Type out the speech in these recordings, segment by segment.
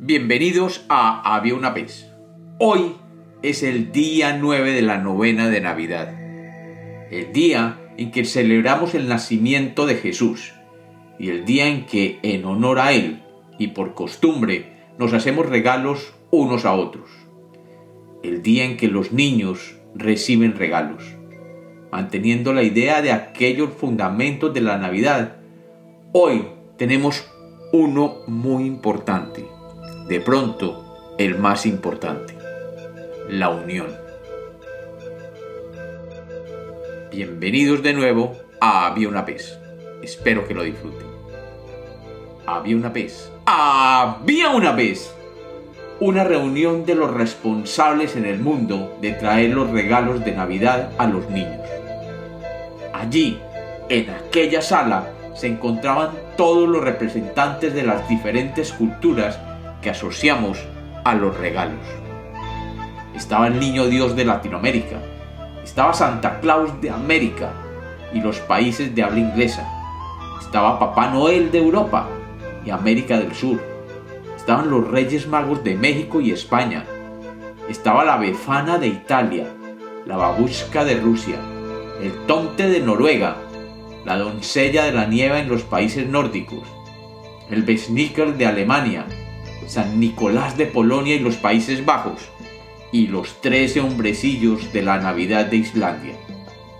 Bienvenidos a Había una vez. Hoy es el día 9 de la novena de Navidad. El día en que celebramos el nacimiento de Jesús y el día en que, en honor a Él y por costumbre, nos hacemos regalos unos a otros. El día en que los niños reciben regalos, manteniendo la idea de aquellos fundamentos de la Navidad. Hoy tenemos uno muy importante, de pronto el más importante, la unión. Bienvenidos de nuevo a Había una vez. Espero que lo disfruten. Había una vez. Había una vez. Una reunión de los responsables en el mundo de traer los regalos de Navidad a los niños. Allí, en aquella sala, se encontraban todos los representantes de las diferentes culturas que asociamos a los regalos. Estaba el Niño Dios de Latinoamérica, estaba Santa Claus de América y los países de habla inglesa, estaba Papá Noel de Europa y América del Sur, estaban los Reyes Magos de México y España, estaba la Befana de Italia, la Babushka de Rusia, el Tomte de Noruega, la doncella de la nieve en los países nórdicos, el Besnicker de Alemania, San Nicolás de Polonia y los Países Bajos, y los trece hombrecillos de la Navidad de Islandia,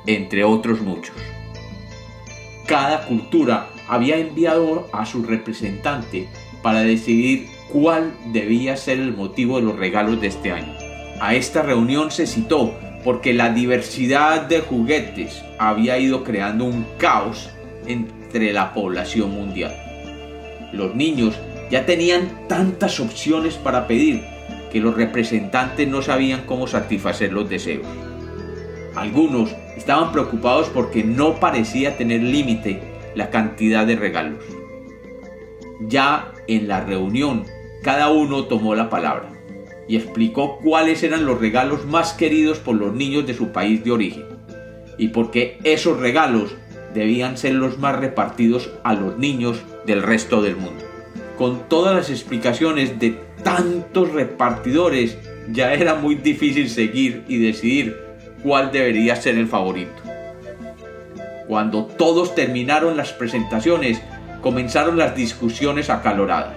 entre otros muchos. Cada cultura había enviado a su representante para decidir cuál debía ser el motivo de los regalos de este año. A esta reunión se citó porque la diversidad de juguetes había ido creando un caos entre la población mundial. Los niños ya tenían tantas opciones para pedir que los representantes no sabían cómo satisfacer los deseos. Algunos estaban preocupados porque no parecía tener límite la cantidad de regalos. Ya en la reunión, cada uno tomó la palabra y explicó cuáles eran los regalos más queridos por los niños de su país de origen y por qué esos regalos debían ser los más repartidos a los niños del resto del mundo. Con todas las explicaciones de tantos repartidores, ya era muy difícil seguir y decidir cuál debería ser el favorito. Cuando todos terminaron las presentaciones, comenzaron las discusiones acaloradas.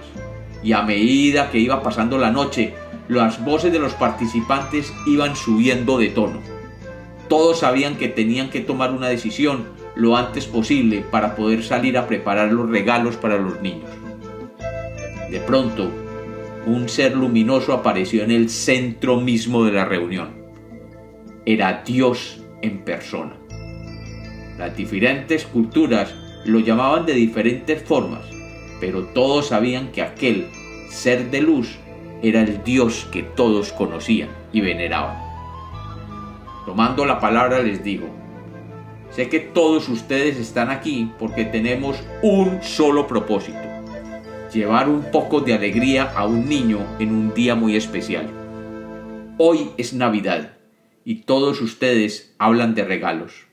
Y a medida que iba pasando la noche, las voces de los participantes iban subiendo de tono. Todos sabían que tenían que tomar una decisión lo antes posible para poder salir a preparar los regalos para los niños. De pronto, un ser luminoso apareció en el centro mismo de la reunión. Era Dios en persona. Las diferentes culturas lo llamaban de diferentes formas, pero todos sabían que aquel ser de luz era el Dios que todos conocían y veneraban. Tomando la palabra les digo, sé que todos ustedes están aquí porque tenemos un solo propósito, llevar un poco de alegría a un niño en un día muy especial. Hoy es Navidad y todos ustedes hablan de regalos.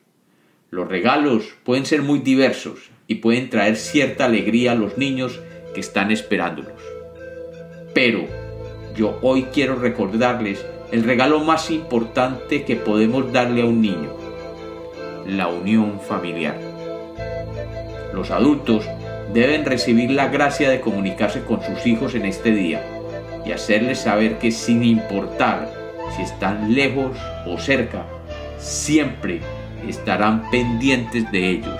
Los regalos pueden ser muy diversos y pueden traer cierta alegría a los niños que están esperándolos. Pero yo hoy quiero recordarles el regalo más importante que podemos darle a un niño, la unión familiar. Los adultos deben recibir la gracia de comunicarse con sus hijos en este día y hacerles saber que sin importar si están lejos o cerca, siempre estarán pendientes de ellos,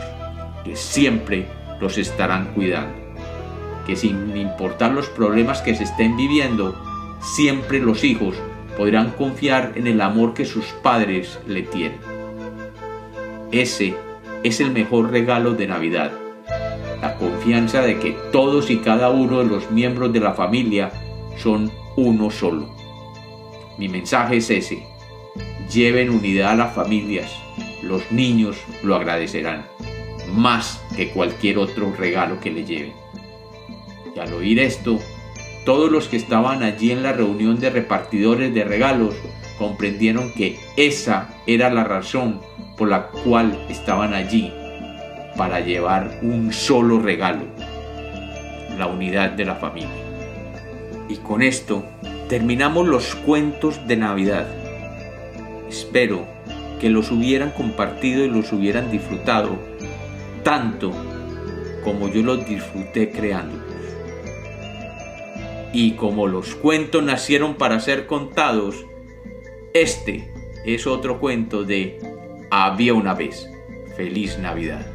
que siempre los estarán cuidando, que sin importar los problemas que se estén viviendo, siempre los hijos podrán confiar en el amor que sus padres le tienen. Ese es el mejor regalo de Navidad, la confianza de que todos y cada uno de los miembros de la familia son uno solo. Mi mensaje es ese, lleven unidad a las familias, los niños lo agradecerán, más que cualquier otro regalo que le lleven. Y al oír esto, todos los que estaban allí en la reunión de repartidores de regalos comprendieron que esa era la razón por la cual estaban allí, para llevar un solo regalo, la unidad de la familia. Y con esto terminamos los cuentos de Navidad. Espero que los hubieran compartido y los hubieran disfrutado tanto como yo los disfruté creándolos. Y como los cuentos nacieron para ser contados, este es otro cuento de Había una vez. Feliz Navidad.